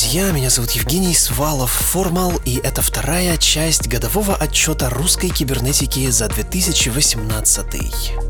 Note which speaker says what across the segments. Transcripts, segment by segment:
Speaker 1: Друзья. Меня зовут Евгений Свалов Формал, и это вторая часть годового отчета русской кибернетики за 2018.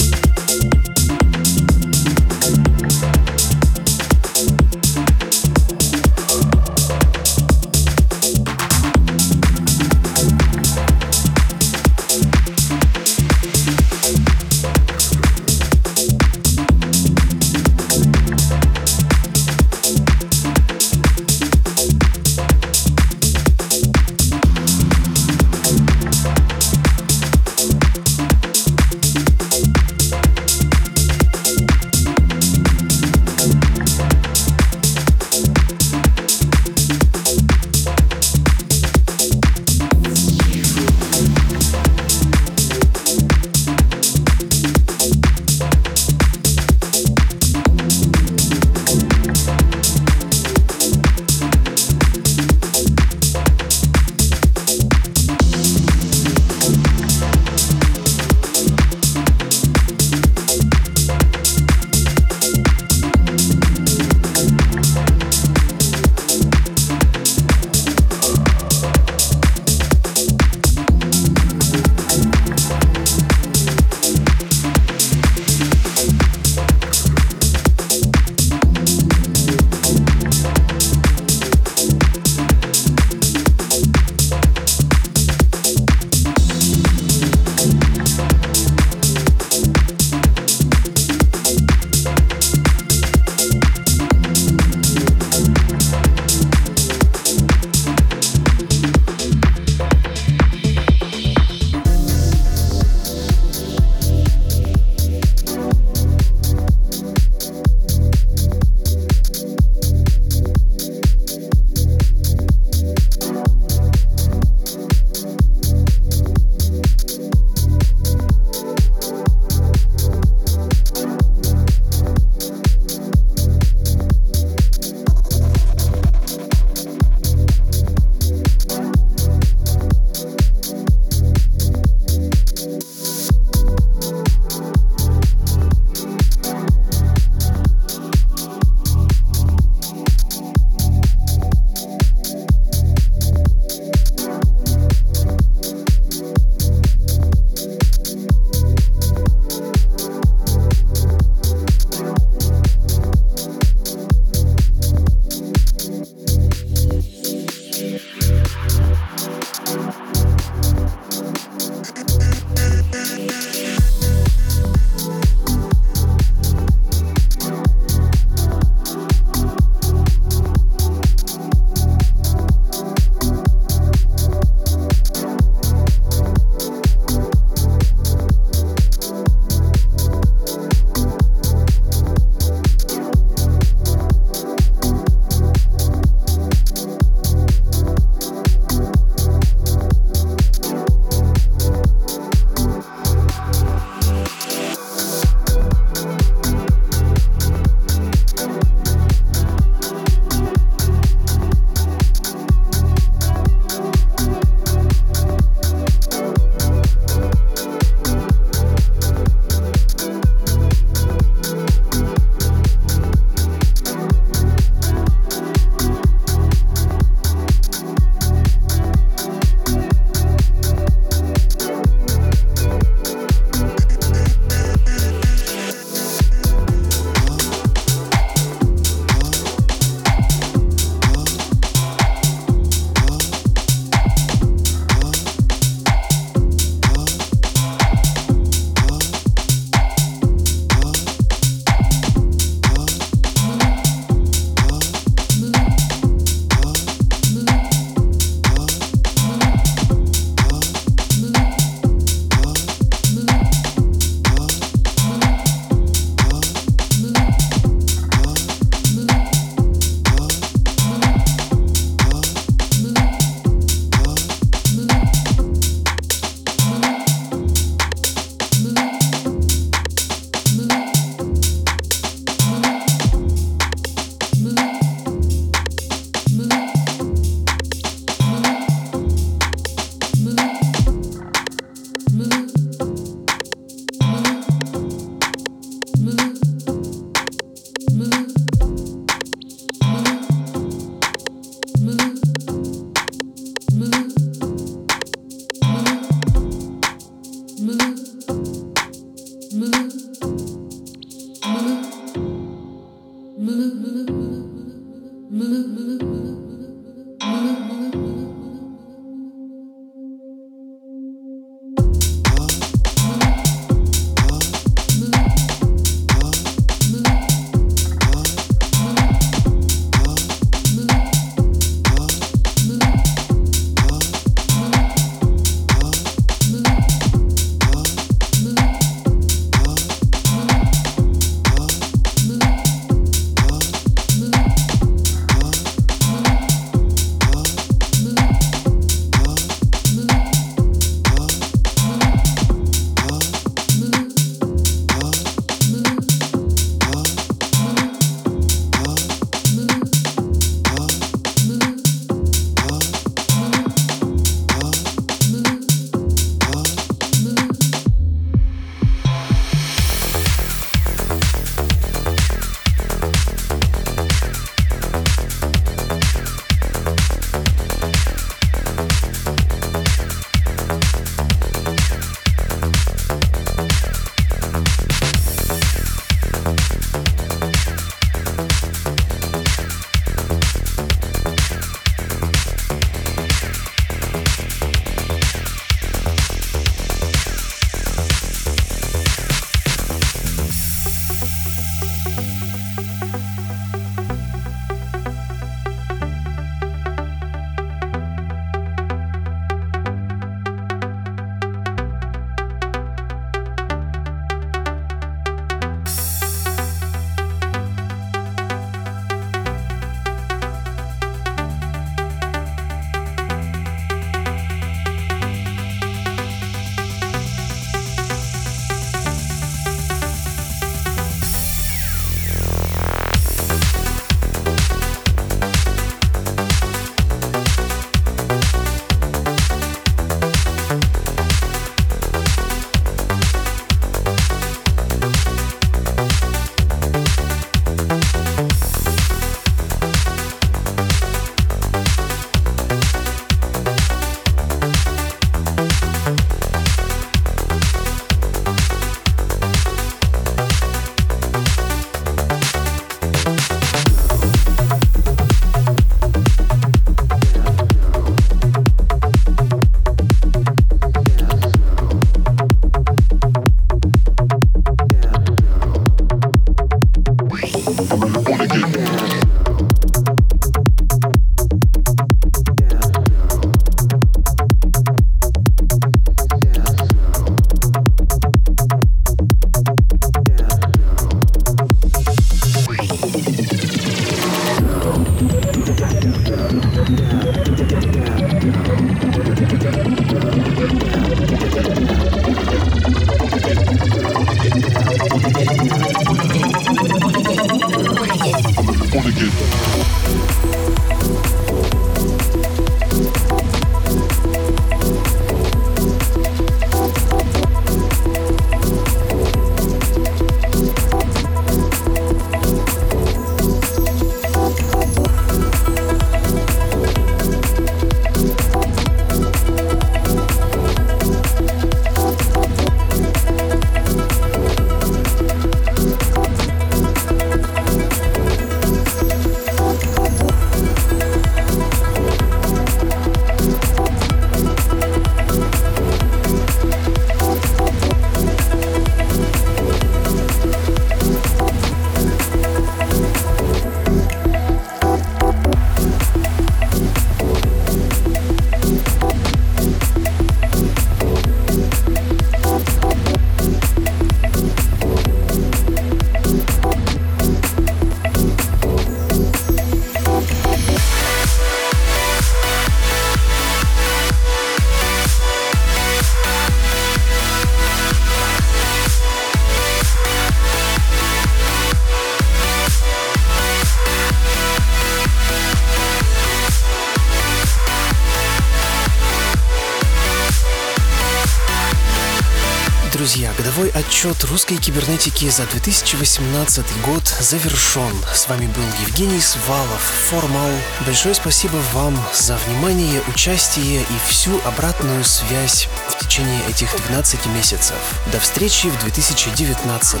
Speaker 1: Отчет русской кибернетики за 2018 год завершен. С вами был Евгений Свалов, Формал. Большое спасибо вам за внимание, участие и всю обратную связь в течение этих 12 месяцев. До встречи в 2019.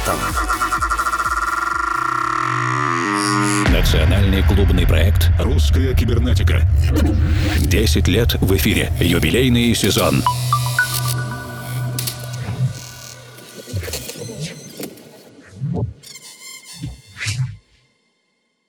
Speaker 2: Национальный клубный проект «Русская кибернетика». 10 лет в эфире. Юбилейный сезон.